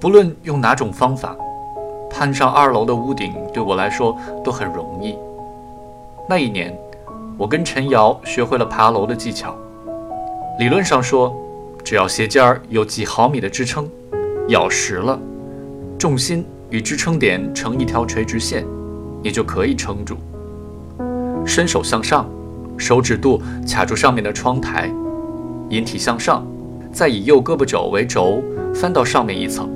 不论用哪种方法，攀上二楼的屋顶对我来说都很容易。那一年，我跟陈瑶学会了爬楼的技巧。理论上说，只要鞋尖儿有几毫米的支撑，咬实了，重心与支撑点成一条垂直线，你就可以撑住。伸手向上，手指肚卡住上面的窗台，引体向上，再以右胳膊肘为轴翻到上面一层。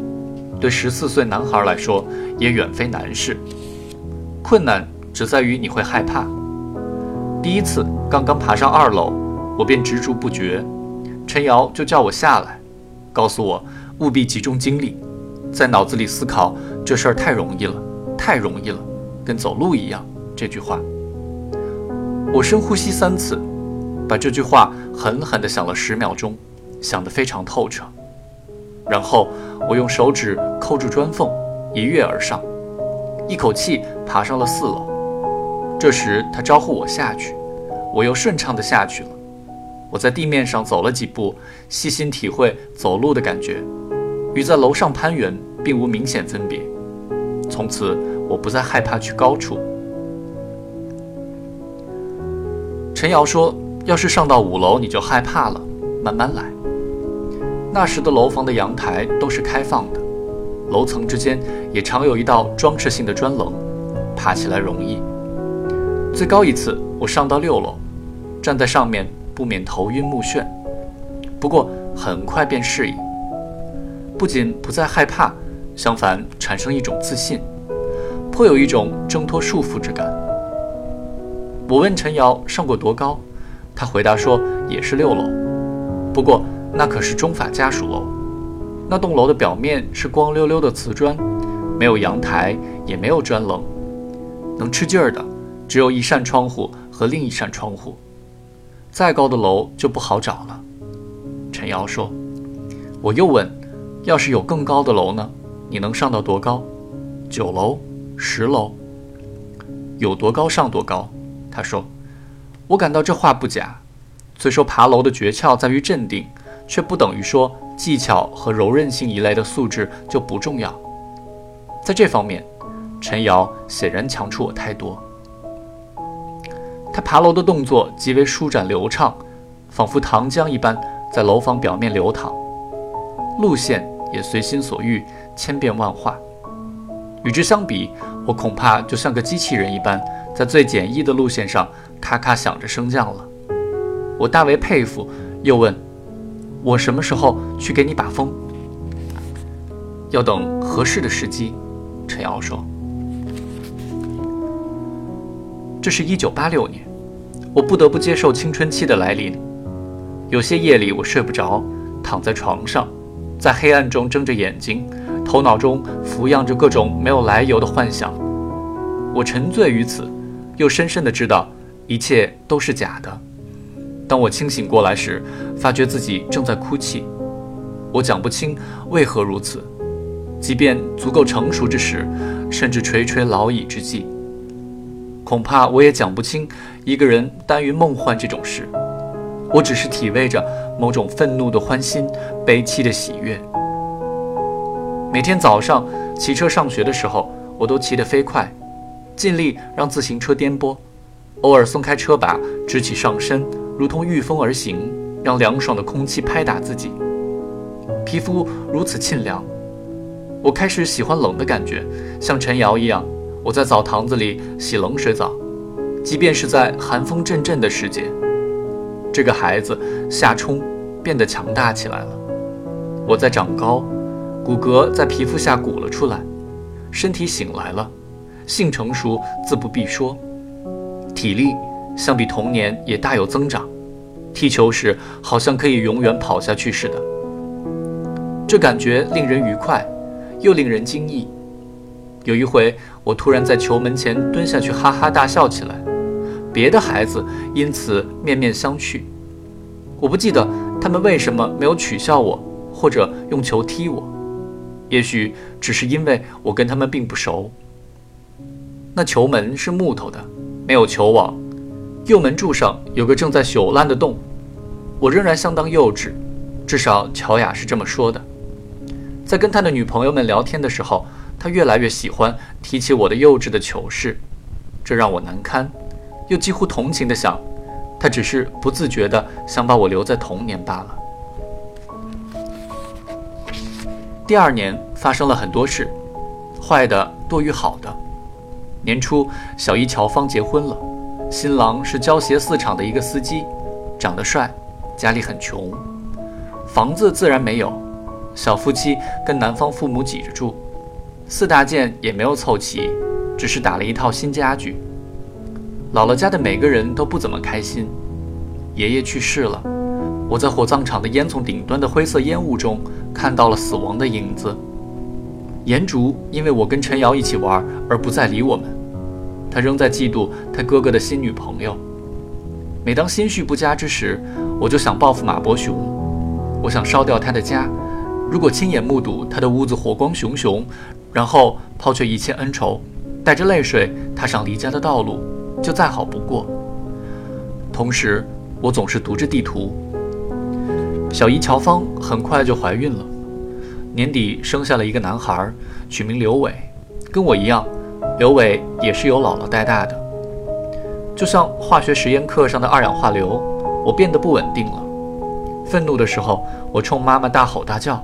对十四岁男孩来说，也远非难事。困难只在于你会害怕。第一次刚刚爬上二楼，我便执着不决，陈瑶就叫我下来，告诉我务必集中精力，在脑子里思考这事儿太容易了，太容易了，跟走路一样。这句话，我深呼吸三次，把这句话狠狠地想了十秒钟，想得非常透彻。然后我用手指扣住砖缝，一跃而上，一口气爬上了四楼。这时他招呼我下去，我又顺畅地下去了。我在地面上走了几步，细心体会走路的感觉，与在楼上攀援并无明显分别。从此我不再害怕去高处。陈瑶说：“要是上到五楼你就害怕了，慢慢来。”那时的楼房的阳台都是开放的，楼层之间也常有一道装饰性的砖棱，爬起来容易。最高一次我上到六楼，站在上面不免头晕目眩，不过很快便适应，不仅不再害怕，相反产生一种自信，颇有一种挣脱束缚之感。我问陈瑶上过多高，她回答说也是六楼，不过。那可是中法家属楼，那栋楼的表面是光溜溜的瓷砖，没有阳台，也没有砖棱，能吃劲儿的只有一扇窗户和另一扇窗户。再高的楼就不好找了。陈瑶说。我又问，要是有更高的楼呢？你能上到多高？九楼、十楼？有多高上多高。他说。我感到这话不假。虽说爬楼的诀窍在于镇定。却不等于说技巧和柔韧性一类的素质就不重要。在这方面，陈瑶显然强出我太多。他爬楼的动作极为舒展流畅，仿佛糖浆一般在楼房表面流淌，路线也随心所欲，千变万化。与之相比，我恐怕就像个机器人一般，在最简易的路线上咔咔响着升降了。我大为佩服，又问。我什么时候去给你把风？要等合适的时机。陈瑶说：“这是一九八六年，我不得不接受青春期的来临。有些夜里我睡不着，躺在床上，在黑暗中睁着眼睛，头脑中浮漾着各种没有来由的幻想。我沉醉于此，又深深的知道一切都是假的。”当我清醒过来时，发觉自己正在哭泣。我讲不清为何如此，即便足够成熟之时，甚至垂垂老矣之际，恐怕我也讲不清一个人耽于梦幻这种事。我只是体味着某种愤怒的欢心，悲戚的喜悦。每天早上骑车上学的时候，我都骑得飞快，尽力让自行车颠簸，偶尔松开车把，直起上身。如同御风而行，让凉爽的空气拍打自己，皮肤如此沁凉。我开始喜欢冷的感觉，像陈瑶一样，我在澡堂子里洗冷水澡，即便是在寒风阵阵的时节。这个孩子夏冲变得强大起来了。我在长高，骨骼在皮肤下鼓了出来，身体醒来了，性成熟自不必说，体力。相比童年也大有增长，踢球时好像可以永远跑下去似的。这感觉令人愉快，又令人惊异。有一回，我突然在球门前蹲下去，哈哈大笑起来，别的孩子因此面面相觑。我不记得他们为什么没有取笑我，或者用球踢我，也许只是因为我跟他们并不熟。那球门是木头的，没有球网。右门柱上有个正在朽烂的洞，我仍然相当幼稚，至少乔雅是这么说的。在跟他的女朋友们聊天的时候，他越来越喜欢提起我的幼稚的糗事，这让我难堪，又几乎同情地想，他只是不自觉地想把我留在童年罢了。第二年发生了很多事，坏的多于好的。年初，小姨乔芳结婚了，新郎是胶鞋四厂的一个司机，长得帅，家里很穷，房子自然没有，小夫妻跟男方父母挤着住，四大件也没有凑齐，只是打了一套新家具。姥姥家的每个人都不怎么开心，爷爷去世了，我在火葬场的烟囱顶端的灰色烟雾中。看到了死亡的影子。颜竹因为我跟陈瑶一起玩而不再理我们，他仍在嫉妒他哥哥的新女朋友。每当心绪不佳之时，我就想报复马伯雄，我想烧掉他的家。如果亲眼目睹他的屋子火光熊熊，然后抛却一切恩仇，带着泪水踏上离家的道路，就再好不过。同时，我总是读着地图。小姨乔芳很快就怀孕了，年底生下了一个男孩，取名刘伟，跟我一样，刘伟也是由姥姥带大的。就像化学实验课上的二氧化硫，我变得不稳定了。愤怒的时候，我冲妈妈大吼大叫，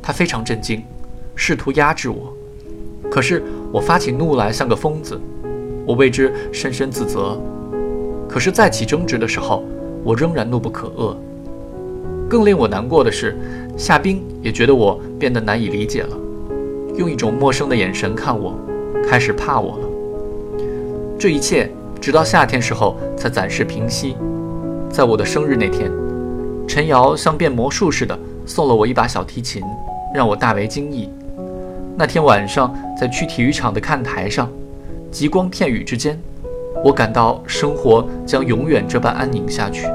她非常震惊，试图压制我。可是我发起怒来像个疯子，我为之深深自责。可是再起争执的时候，我仍然怒不可遏。更令我难过的是，夏冰也觉得我变得难以理解了，用一种陌生的眼神看我，开始怕我了。这一切直到夏天时候才暂时平息。在我的生日那天，陈瑶像变魔术似的送了我一把小提琴，让我大为惊异。那天晚上在区体育场的看台上，极光片羽之间，我感到生活将永远这般安宁下去。